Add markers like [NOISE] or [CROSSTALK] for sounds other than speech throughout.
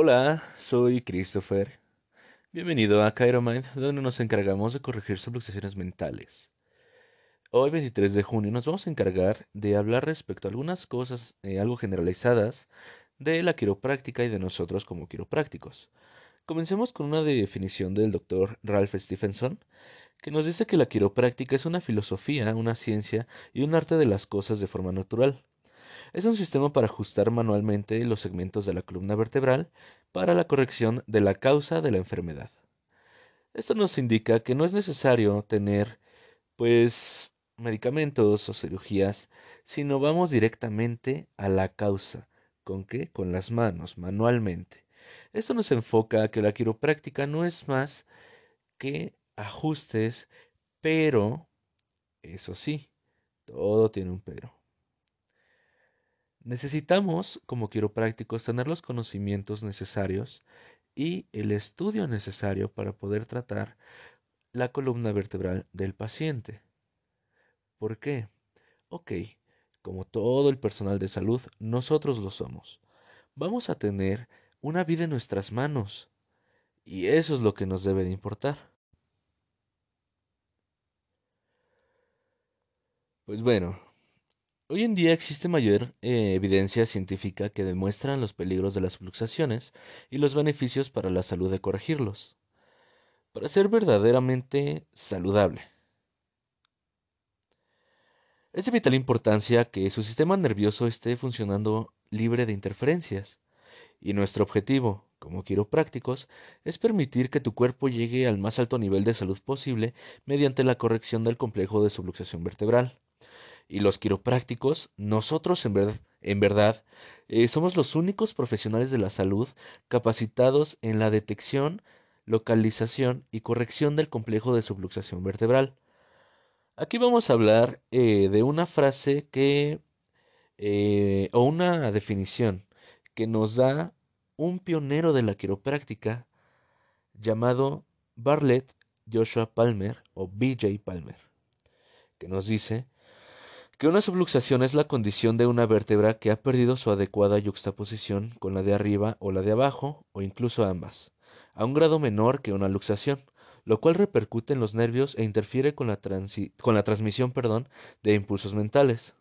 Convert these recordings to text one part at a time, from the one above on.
Hola, soy Christopher. Bienvenido a Mind, donde nos encargamos de corregir subluxaciones mentales. Hoy, 23 de junio, nos vamos a encargar de hablar respecto a algunas cosas eh, algo generalizadas de la quiropráctica y de nosotros como quiroprácticos. Comencemos con una definición del doctor Ralph Stephenson, que nos dice que la quiropráctica es una filosofía, una ciencia y un arte de las cosas de forma natural. Es un sistema para ajustar manualmente los segmentos de la columna vertebral para la corrección de la causa de la enfermedad. Esto nos indica que no es necesario tener, pues, medicamentos o cirugías, sino vamos directamente a la causa. ¿Con qué? Con las manos, manualmente. Esto nos enfoca a que la quiropráctica no es más que ajustes, pero, eso sí, todo tiene un pero. Necesitamos, como quiroprácticos, tener los conocimientos necesarios y el estudio necesario para poder tratar la columna vertebral del paciente. ¿Por qué? Ok, como todo el personal de salud, nosotros lo somos. Vamos a tener una vida en nuestras manos. Y eso es lo que nos debe de importar. Pues bueno, Hoy en día existe mayor eh, evidencia científica que demuestra los peligros de las fluxaciones y los beneficios para la salud de corregirlos, para ser verdaderamente saludable. Es de vital importancia que su sistema nervioso esté funcionando libre de interferencias, y nuestro objetivo, como quiroprácticos, es permitir que tu cuerpo llegue al más alto nivel de salud posible mediante la corrección del complejo de subluxación vertebral y los quiroprácticos, nosotros en, verdad, en verdad eh, somos los únicos profesionales de la salud capacitados en la detección, localización y corrección del complejo de subluxación vertebral. Aquí vamos a hablar eh, de una frase que eh, o una definición que nos da un pionero de la quiropráctica llamado Bartlett Joshua Palmer o BJ Palmer, que nos dice que una subluxación es la condición de una vértebra que ha perdido su adecuada yuxtaposición con la de arriba o la de abajo, o incluso ambas, a un grado menor que una luxación, lo cual repercute en los nervios e interfiere con la, con la transmisión perdón, de impulsos mentales.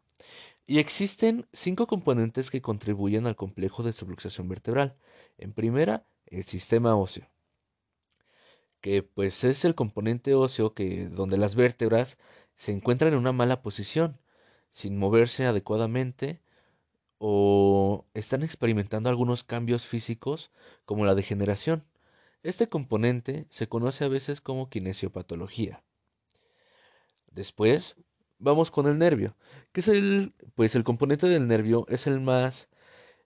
Y existen cinco componentes que contribuyen al complejo de subluxación vertebral. En primera, el sistema óseo, que pues es el componente óseo que donde las vértebras se encuentran en una mala posición, sin moverse adecuadamente o están experimentando algunos cambios físicos como la degeneración. Este componente se conoce a veces como kinesiopatología. Después vamos con el nervio, que es el, pues el componente del nervio es el más,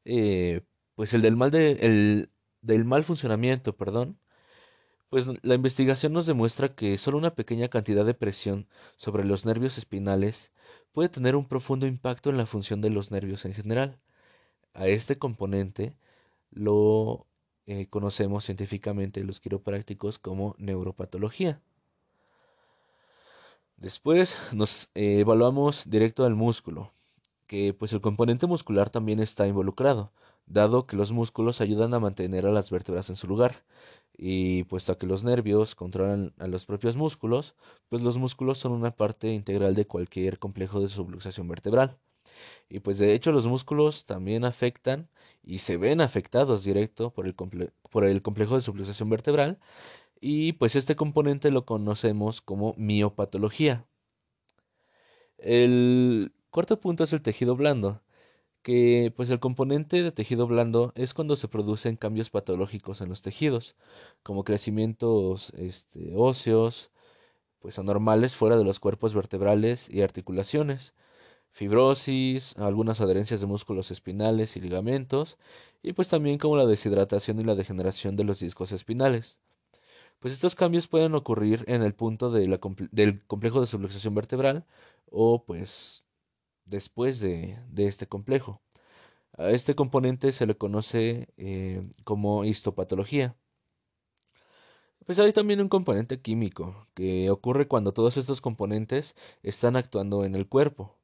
eh, pues el del mal de, el, del mal funcionamiento, perdón, pues la investigación nos demuestra que solo una pequeña cantidad de presión sobre los nervios espinales puede tener un profundo impacto en la función de los nervios en general. A este componente lo eh, conocemos científicamente los quiroprácticos como neuropatología. Después nos eh, evaluamos directo al músculo, que pues el componente muscular también está involucrado, dado que los músculos ayudan a mantener a las vértebras en su lugar y puesto que los nervios controlan a los propios músculos, pues los músculos son una parte integral de cualquier complejo de subluxación vertebral. Y pues de hecho los músculos también afectan y se ven afectados directo por el, por el complejo de subluxación vertebral y pues este componente lo conocemos como miopatología. El cuarto punto es el tejido blando que pues el componente de tejido blando es cuando se producen cambios patológicos en los tejidos, como crecimientos este, óseos, pues anormales fuera de los cuerpos vertebrales y articulaciones, fibrosis, algunas adherencias de músculos espinales y ligamentos, y pues también como la deshidratación y la degeneración de los discos espinales. Pues estos cambios pueden ocurrir en el punto de la, del complejo de subluxación vertebral o pues después de, este complejo. A este componente se le conoce eh, como histopatología. Pues hay también un componente químico que ocurre cuando todos estos componentes están actuando en el cuerpo.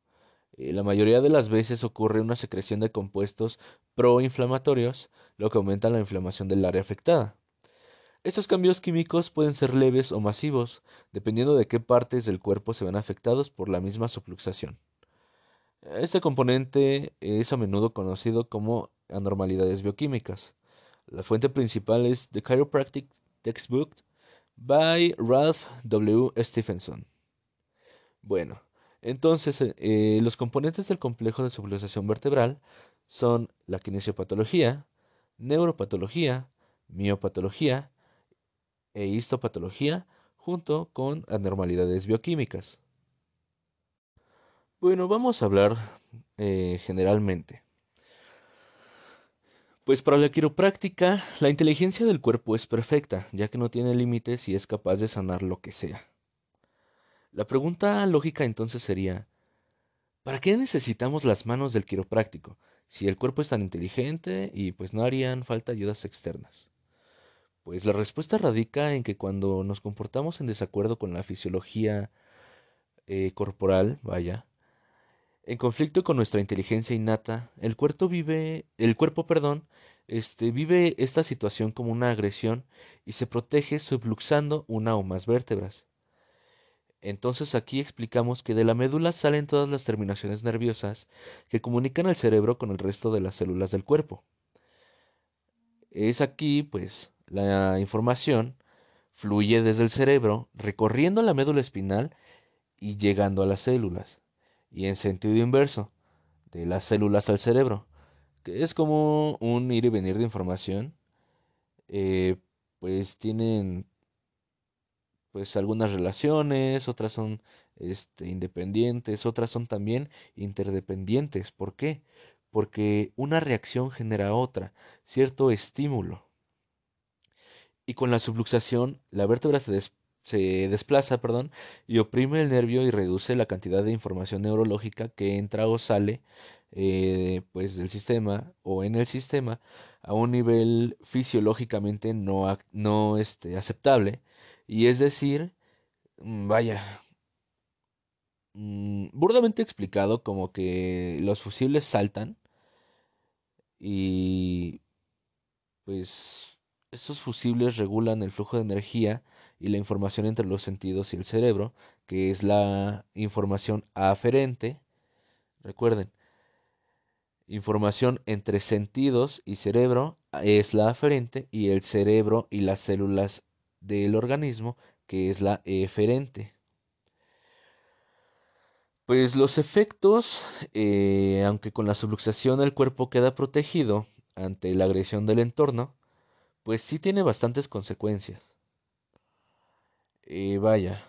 Eh, la mayoría de las veces ocurre una secreción de compuestos proinflamatorios, lo que aumenta la inflamación del área afectada. Estos cambios químicos pueden ser leves o masivos, dependiendo de qué partes del cuerpo se ven afectados por la misma subluxación. Este componente es a menudo conocido como anormalidades bioquímicas. La fuente principal es The Chiropractic Textbook by Ralph W. Stephenson. Bueno, entonces eh, los componentes del complejo de subluxación vertebral son la kinesiopatología, neuropatología, miopatología e histopatología, junto con anormalidades bioquímicas. Bueno, vamos a hablar eh, generalmente. Pues para la quiropráctica, la inteligencia del cuerpo es perfecta, ya que no tiene límites y es capaz de sanar lo que sea. La pregunta lógica entonces sería, ¿para qué necesitamos las manos del quiropráctico si el cuerpo es tan inteligente y pues no harían falta ayudas externas? Pues la respuesta radica en que cuando nos comportamos en desacuerdo con la fisiología eh, corporal, vaya, en conflicto con nuestra inteligencia innata, el cuerpo vive, el cuerpo, perdón, este, vive esta situación como una agresión y se protege subluxando una o más vértebras. Entonces aquí explicamos que de la médula salen todas las terminaciones nerviosas que comunican al cerebro con el resto de las células del cuerpo. Es aquí, pues, la información fluye desde el cerebro, recorriendo la médula espinal y llegando a las células y en sentido inverso, de las células al cerebro, que es como un ir y venir de información, eh, pues tienen pues algunas relaciones, otras son este, independientes, otras son también interdependientes. ¿Por qué? Porque una reacción genera otra, cierto estímulo. Y con la subluxación, la vértebra se, des se desplaza, perdón, y oprime el nervio y reduce la cantidad de información neurológica que entra o sale eh, pues del sistema o en el sistema a un nivel fisiológicamente no, no este, aceptable. Y es decir mm, vaya mm, burdamente explicado como que los fusibles saltan y pues estos fusibles regulan el flujo de energía y la información entre los sentidos y el cerebro, que es la información aferente. Recuerden, información entre sentidos y cerebro es la aferente y el cerebro y las células del organismo, que es la eferente. Pues los efectos, eh, aunque con la subluxación el cuerpo queda protegido ante la agresión del entorno, pues sí tiene bastantes consecuencias. Y vaya,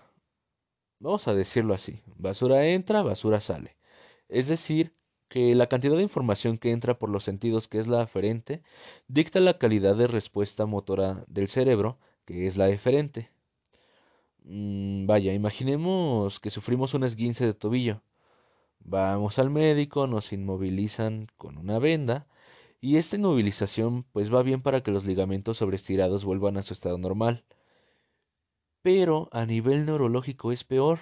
vamos a decirlo así, basura entra, basura sale. Es decir, que la cantidad de información que entra por los sentidos, que es la aferente, dicta la calidad de respuesta motora del cerebro, que es la eferente. Mm, vaya, imaginemos que sufrimos un esguince de tobillo. Vamos al médico, nos inmovilizan con una venda, y esta inmovilización pues va bien para que los ligamentos sobreestirados vuelvan a su estado normal pero a nivel neurológico es peor.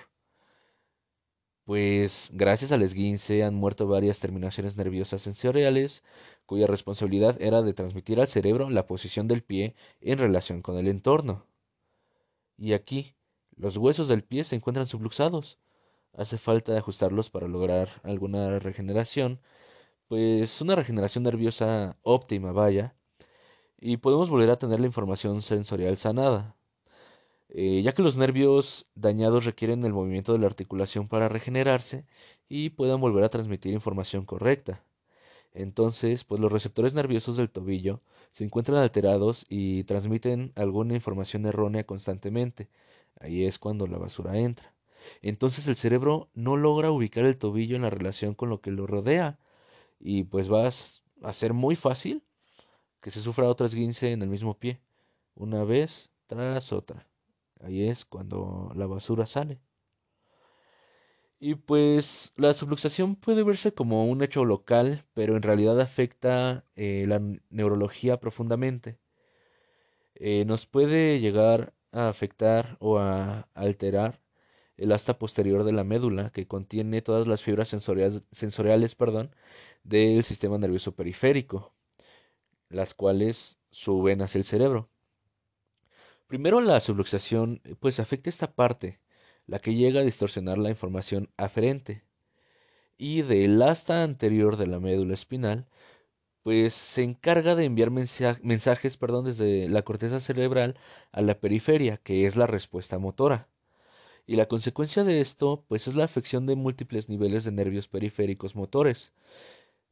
Pues gracias al esguince han muerto varias terminaciones nerviosas sensoriales, cuya responsabilidad era de transmitir al cerebro la posición del pie en relación con el entorno. Y aquí, los huesos del pie se encuentran subluxados. Hace falta ajustarlos para lograr alguna regeneración, pues una regeneración nerviosa óptima, vaya, y podemos volver a tener la información sensorial sanada. Eh, ya que los nervios dañados requieren el movimiento de la articulación para regenerarse y puedan volver a transmitir información correcta. Entonces, pues los receptores nerviosos del tobillo se encuentran alterados y transmiten alguna información errónea constantemente. Ahí es cuando la basura entra. Entonces el cerebro no logra ubicar el tobillo en la relación con lo que lo rodea y pues va a ser muy fácil que se sufra otra esguince en el mismo pie, una vez tras otra. Ahí es cuando la basura sale. Y pues la subluxación puede verse como un hecho local, pero en realidad afecta eh, la neurología profundamente. Eh, nos puede llegar a afectar o a alterar el asta posterior de la médula, que contiene todas las fibras sensoriales, sensoriales perdón, del sistema nervioso periférico, las cuales suben hacia el cerebro. Primero la subluxación pues afecta esta parte, la que llega a distorsionar la información aferente. Y del asta anterior de la médula espinal, pues se encarga de enviar mensajes perdón, desde la corteza cerebral a la periferia, que es la respuesta motora. Y la consecuencia de esto, pues es la afección de múltiples niveles de nervios periféricos motores.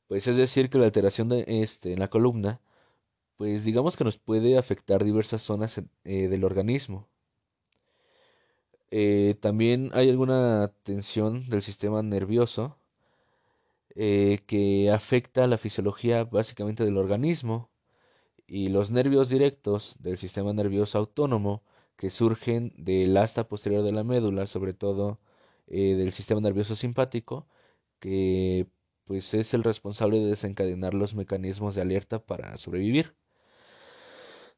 Pues es decir, que la alteración de este en la columna, pues digamos que nos puede afectar diversas zonas eh, del organismo. Eh, también hay alguna tensión del sistema nervioso eh, que afecta la fisiología básicamente del organismo y los nervios directos del sistema nervioso autónomo que surgen del asta posterior de la médula, sobre todo del sistema nervioso simpático, que pues es el responsable de desencadenar los mecanismos de alerta para sobrevivir.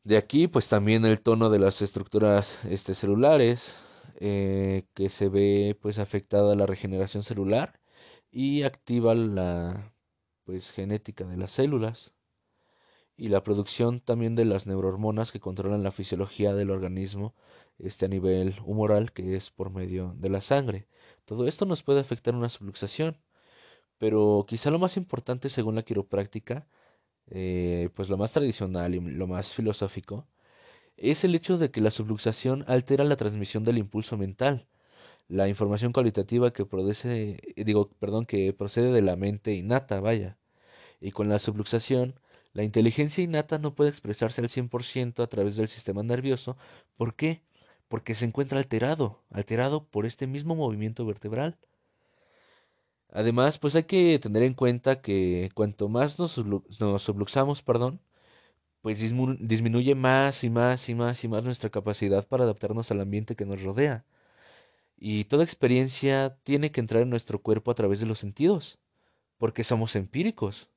De aquí pues también el tono de las estructuras este, celulares, eh, que se ve pues afectada la regeneración celular y activa la pues genética de las células y la producción también de las neurohormonas que controlan la fisiología del organismo este a nivel humoral que es por medio de la sangre. Todo esto nos puede afectar una subluxación, pero quizá lo más importante según la quiropráctica, eh, pues lo más tradicional y lo más filosófico, es el hecho de que la subluxación altera la transmisión del impulso mental, la información cualitativa que produce, digo, perdón, que procede de la mente innata, vaya. Y con la subluxación la inteligencia innata no puede expresarse al 100% a través del sistema nervioso. ¿Por qué? Porque se encuentra alterado, alterado por este mismo movimiento vertebral. Además, pues hay que tener en cuenta que cuanto más nos, subluxamos, perdón, pues disminuye más y más y más y más nuestra capacidad para adaptarnos al ambiente que nos rodea. Y toda experiencia tiene que entrar en nuestro cuerpo a través de los sentidos, porque somos empíricos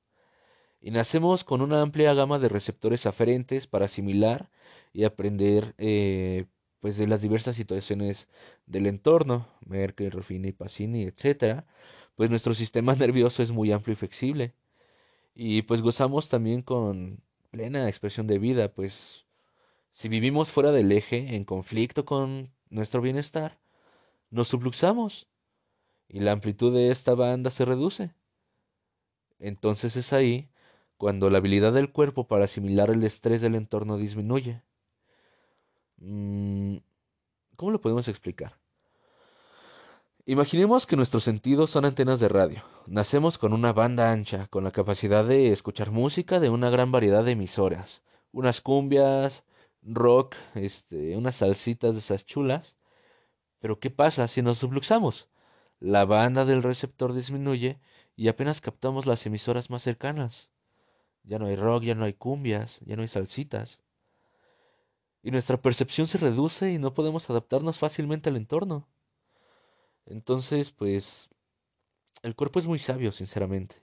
y nacemos con una amplia gama de receptores aferentes para asimilar y aprender eh, pues de las diversas situaciones del entorno, Merkel, Ruffini, Pacini, etc. Pues nuestro sistema [LAUGHS] nervioso es muy amplio y flexible y pues gozamos también con plena expresión de vida, pues si vivimos fuera del eje, en conflicto con nuestro bienestar, nos subluxamos y la amplitud de esta banda se reduce. Entonces es ahí cuando la habilidad del cuerpo para asimilar el estrés del entorno disminuye. Mm, ¿Cómo lo podemos explicar? Imaginemos que nuestros sentidos son antenas de radio. Nacemos con una banda ancha, con la capacidad de escuchar música de una gran variedad de emisoras. Unas cumbias, rock, este, unas salsitas de esas chulas. Pero ¿qué pasa si nos subluxamos? La banda del receptor disminuye y apenas captamos las emisoras más cercanas. Ya no hay rock, ya no hay cumbias, ya no hay salsitas. Y nuestra percepción se reduce y no podemos adaptarnos fácilmente al entorno. Entonces, pues, el cuerpo es muy sabio, sinceramente.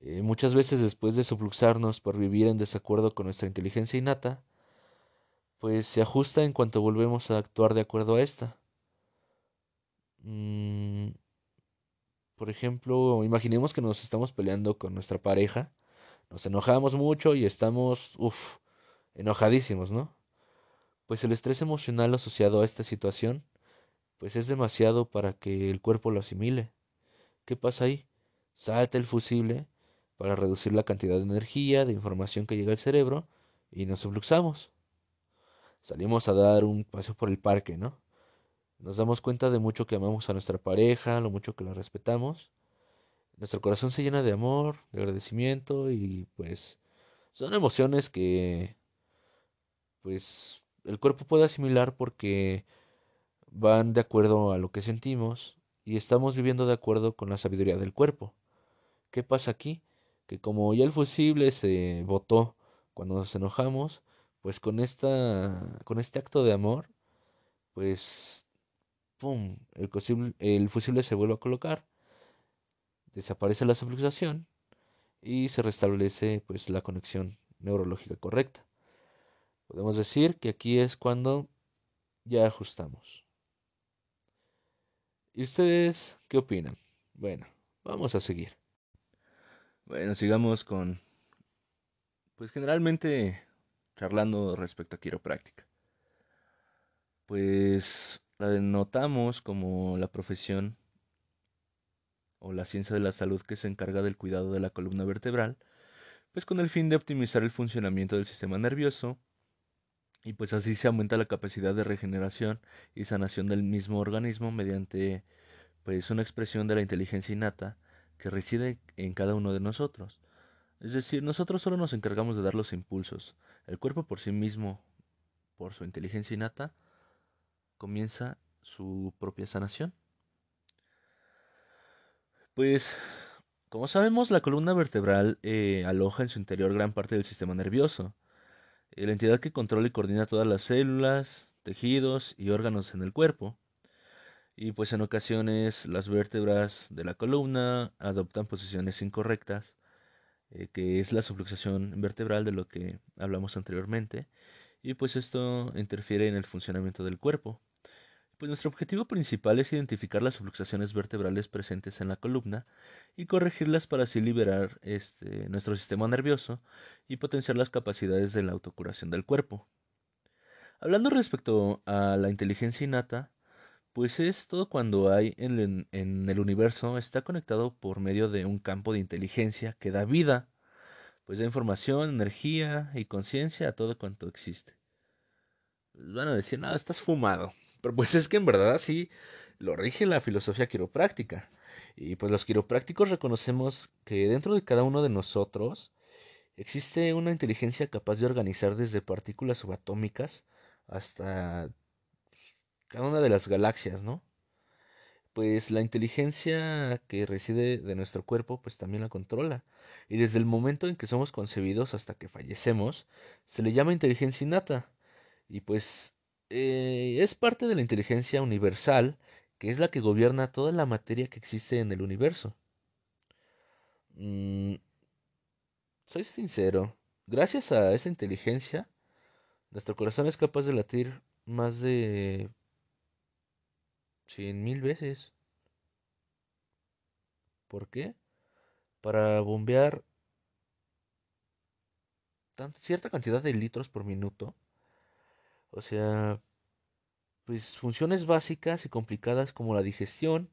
Eh, muchas veces después de subluxarnos por vivir en desacuerdo con nuestra inteligencia innata, pues se ajusta en cuanto volvemos a actuar de acuerdo a esta. Mm, por ejemplo, imaginemos que nos estamos peleando con nuestra pareja nos enojamos mucho y estamos, uff, enojadísimos, ¿no? Pues el estrés emocional asociado a esta situación, pues es demasiado para que el cuerpo lo asimile. ¿Qué pasa ahí? Salta el fusible para reducir la cantidad de energía, de información que llega al cerebro y nos subluxamos. Salimos a dar un paseo por el parque, ¿no? Nos damos cuenta de mucho que amamos a nuestra pareja, lo mucho que la respetamos nuestro corazón se llena de amor, de agradecimiento y pues son emociones que pues el cuerpo puede asimilar porque van de acuerdo a lo que sentimos y estamos viviendo de acuerdo con la sabiduría del cuerpo. ¿Qué pasa aquí? Que como ya el fusible se botó cuando nos enojamos, pues con esta con este acto de amor, pues pum, el fusible, el fusible se vuelve a colocar desaparece la subluxación y se restablece pues la conexión neurológica correcta. Podemos decir que aquí es cuando ya ajustamos. ¿Y ustedes qué opinan? Bueno, vamos a seguir. Bueno, sigamos con, pues generalmente charlando respecto a quiropráctica. Pues la notamos como la profesión o la ciencia de la salud que se encarga del cuidado de la columna vertebral, pues con el fin de optimizar el funcionamiento del sistema nervioso y pues así se aumenta la capacidad de regeneración y sanación del mismo organismo mediante pues una expresión de la inteligencia innata que reside en cada uno de nosotros. Es decir, nosotros solo nos encargamos de dar los impulsos. El cuerpo por sí mismo, por su inteligencia innata, comienza su propia sanación. Pues, como sabemos, la columna vertebral eh, aloja en su interior gran parte del sistema nervioso, la entidad que controla y coordina todas las células, tejidos y órganos en el cuerpo. Y pues en ocasiones las vértebras de la columna adoptan posiciones incorrectas, eh, que es la subluxación vertebral de lo que hablamos anteriormente, y pues esto interfiere en el funcionamiento del cuerpo. Pues nuestro objetivo principal es identificar las subluxaciones vertebrales presentes en la columna y corregirlas para así liberar este, nuestro sistema nervioso y potenciar las capacidades de la autocuración del cuerpo. Hablando respecto a la inteligencia innata, pues es todo cuando hay en el, universo está conectado por medio de un campo de inteligencia que da vida, pues da información, energía y conciencia a todo cuanto existe. Pues van a decir, nada, estás fumado. Pero pues es que en verdad así lo rige la filosofía quiropráctica. Y pues los quiroprácticos reconocemos que dentro de cada uno de nosotros existe una inteligencia capaz de organizar desde partículas subatómicas hasta cada una de las galaxias, ¿no? Pues la inteligencia que reside de nuestro cuerpo, pues también la controla. Y desde el momento en que somos concebidos hasta que fallecemos, se le llama inteligencia innata. Y pues eh, es parte de la inteligencia universal, que es la que gobierna toda la materia que existe en el universo. Mm, soy sincero, gracias a esa inteligencia, nuestro corazón es capaz de latir más de cien mil veces. ¿Por qué? Para bombear cierta cantidad de litros por minuto o sea, pues funciones básicas y complicadas como la digestión,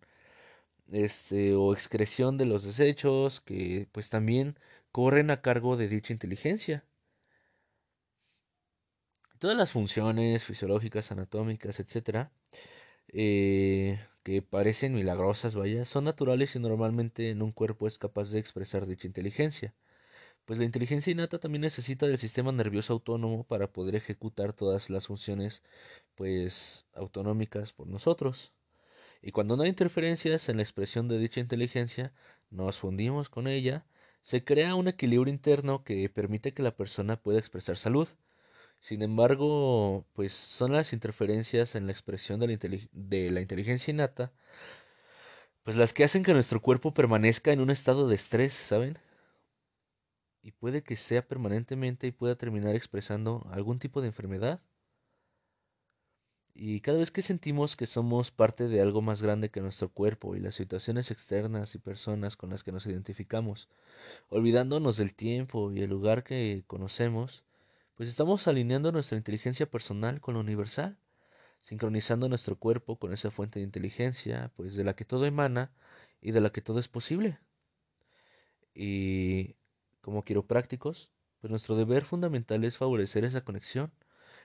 este, o excreción de los desechos, que pues también corren a cargo de dicha inteligencia. Todas las funciones fisiológicas, anatómicas, etcétera, eh, que parecen milagrosas, vaya, son naturales y normalmente en un cuerpo es capaz de expresar dicha inteligencia pues la inteligencia innata también necesita del sistema nervioso autónomo para poder ejecutar todas las funciones pues autonómicas por nosotros. Y cuando no hay interferencias en la expresión de dicha inteligencia, nos fundimos con ella, se crea un equilibrio interno que permite que la persona pueda expresar salud. Sin embargo, pues son las interferencias en la expresión de la, de la inteligencia innata, pues las que hacen que nuestro cuerpo permanezca en un estado de estrés, ¿saben? Y puede que sea permanentemente y pueda terminar expresando algún tipo de enfermedad. Y cada vez que sentimos que somos parte de algo más grande que nuestro cuerpo y las situaciones externas y personas con las que nos identificamos, olvidándonos del tiempo y el lugar que conocemos, pues estamos alineando nuestra inteligencia personal con lo universal, sincronizando nuestro cuerpo con esa fuente de inteligencia, pues de la que todo emana y de la que todo es posible. Y como quiroprácticos, pues nuestro deber fundamental es favorecer esa conexión,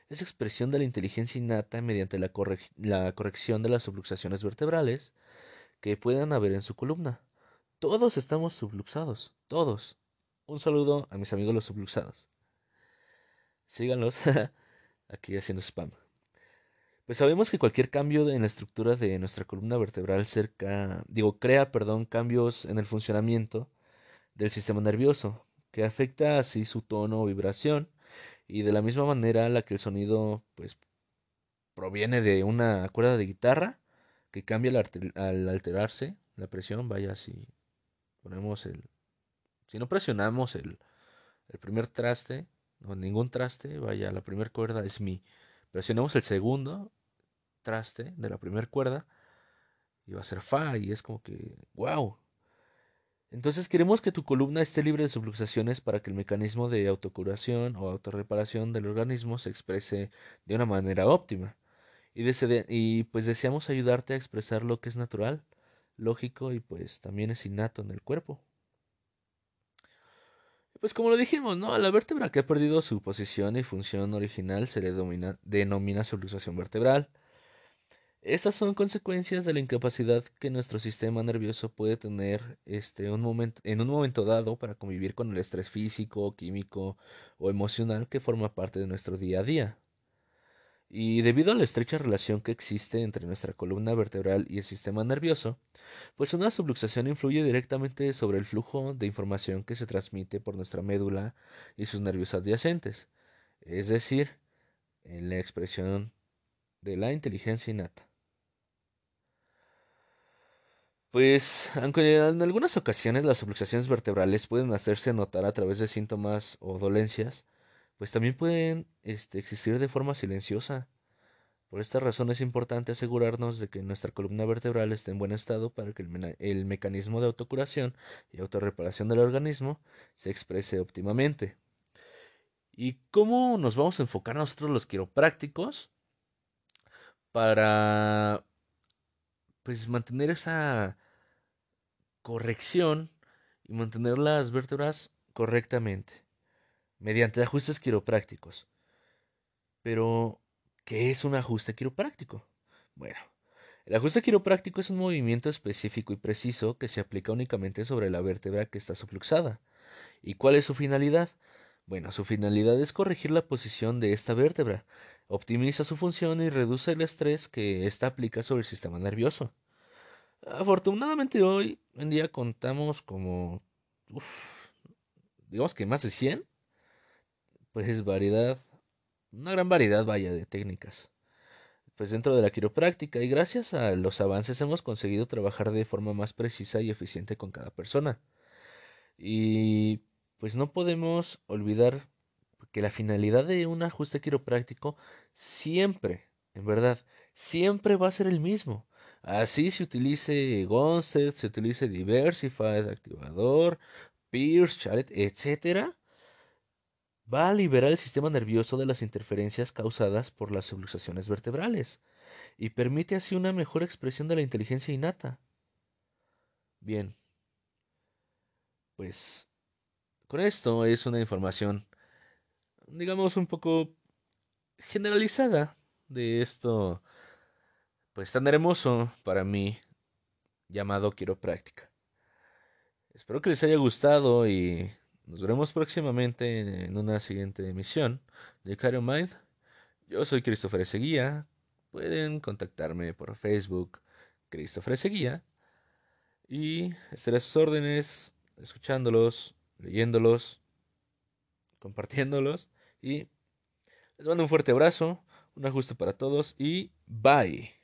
esa expresión de la inteligencia innata mediante la, corrección de las subluxaciones vertebrales que puedan haber en su columna. Todos estamos subluxados, todos. Un saludo a mis amigos los subluxados. Síganlos [LAUGHS] aquí haciendo spam. Pues sabemos que cualquier cambio en la estructura de nuestra columna vertebral cerca, digo, crea, perdón, cambios en el funcionamiento del sistema nervioso, que afecta así su tono o vibración, y de la misma manera la que el sonido pues proviene de una cuerda de guitarra que cambia al, alterarse la presión, vaya si ponemos el si no presionamos el, el primer traste o ningún traste, vaya la primera cuerda es mi. Presionamos el segundo traste de la primera cuerda y va a ser fa y es como que wow. Entonces queremos que tu columna esté libre de subluxaciones para que el mecanismo de autocuración o autorreparación del organismo se exprese de una manera óptima. Y, pues deseamos ayudarte a expresar lo que es natural, lógico y pues también es innato en el cuerpo. Pues como lo dijimos, ¿no? A la vértebra que ha perdido su posición y función original se le denomina subluxación vertebral. Estas son consecuencias de la incapacidad que nuestro sistema nervioso puede tener este, en un momento dado para convivir con el estrés físico, químico o emocional que forma parte de nuestro día a día. Y debido a la estrecha relación que existe entre nuestra columna vertebral y el sistema nervioso, pues una subluxación influye directamente sobre el flujo de información que se transmite por nuestra médula y sus nervios adyacentes, es decir, en la expresión de la inteligencia innata. Pues, aunque en algunas ocasiones las subluxaciones vertebrales pueden hacerse notar a través de síntomas o dolencias, pues también pueden este, existir de forma silenciosa. Por esta razón es importante asegurarnos de que nuestra columna vertebral esté en buen estado para que el, el mecanismo de autocuración y autorreparación del organismo se exprese óptimamente. ¿Y cómo nos vamos a enfocar nosotros los quiroprácticos para pues mantener esa corrección y mantener las vértebras correctamente? mediante ajustes quiroprácticos. Pero, ¿qué es un ajuste quiropráctico? Bueno, el ajuste quiropráctico es un movimiento específico y preciso que se aplica únicamente sobre la vértebra que está subluxada. ¿Y cuál es su finalidad? Bueno, su finalidad es corregir la posición de esta vértebra, optimiza su función y reduce el estrés que ésta aplica sobre el sistema nervioso. Afortunadamente hoy en día contamos como, digamos que más de 100 pues variedad, una gran variedad, vaya, de técnicas. Pues dentro de la quiropráctica y gracias a los avances hemos conseguido trabajar de forma más precisa y eficiente con cada persona. Y pues no podemos olvidar que la finalidad de un ajuste quiropráctico siempre, en verdad, siempre va a ser el mismo. Así se utilice Gonset, se utilice Diversified, Activador, Pierce, Chalet, etcétera va a liberar el sistema nervioso de las interferencias causadas por las subluxaciones vertebrales y permite así una mejor expresión de la inteligencia innata. Bien, pues con esto es una información, digamos, un poco generalizada de esto, pues tan hermoso para mí, llamado quiropráctica. Espero que les haya gustado y nos veremos próximamente en una siguiente emisión de Cario Mind. Yo soy Christopher Seguía. Pueden contactarme por Facebook, Christopher Seguía. Y estaré a sus órdenes, escuchándolos, leyéndolos, compartiéndolos. Y les mando un fuerte abrazo, un ajuste para todos y bye.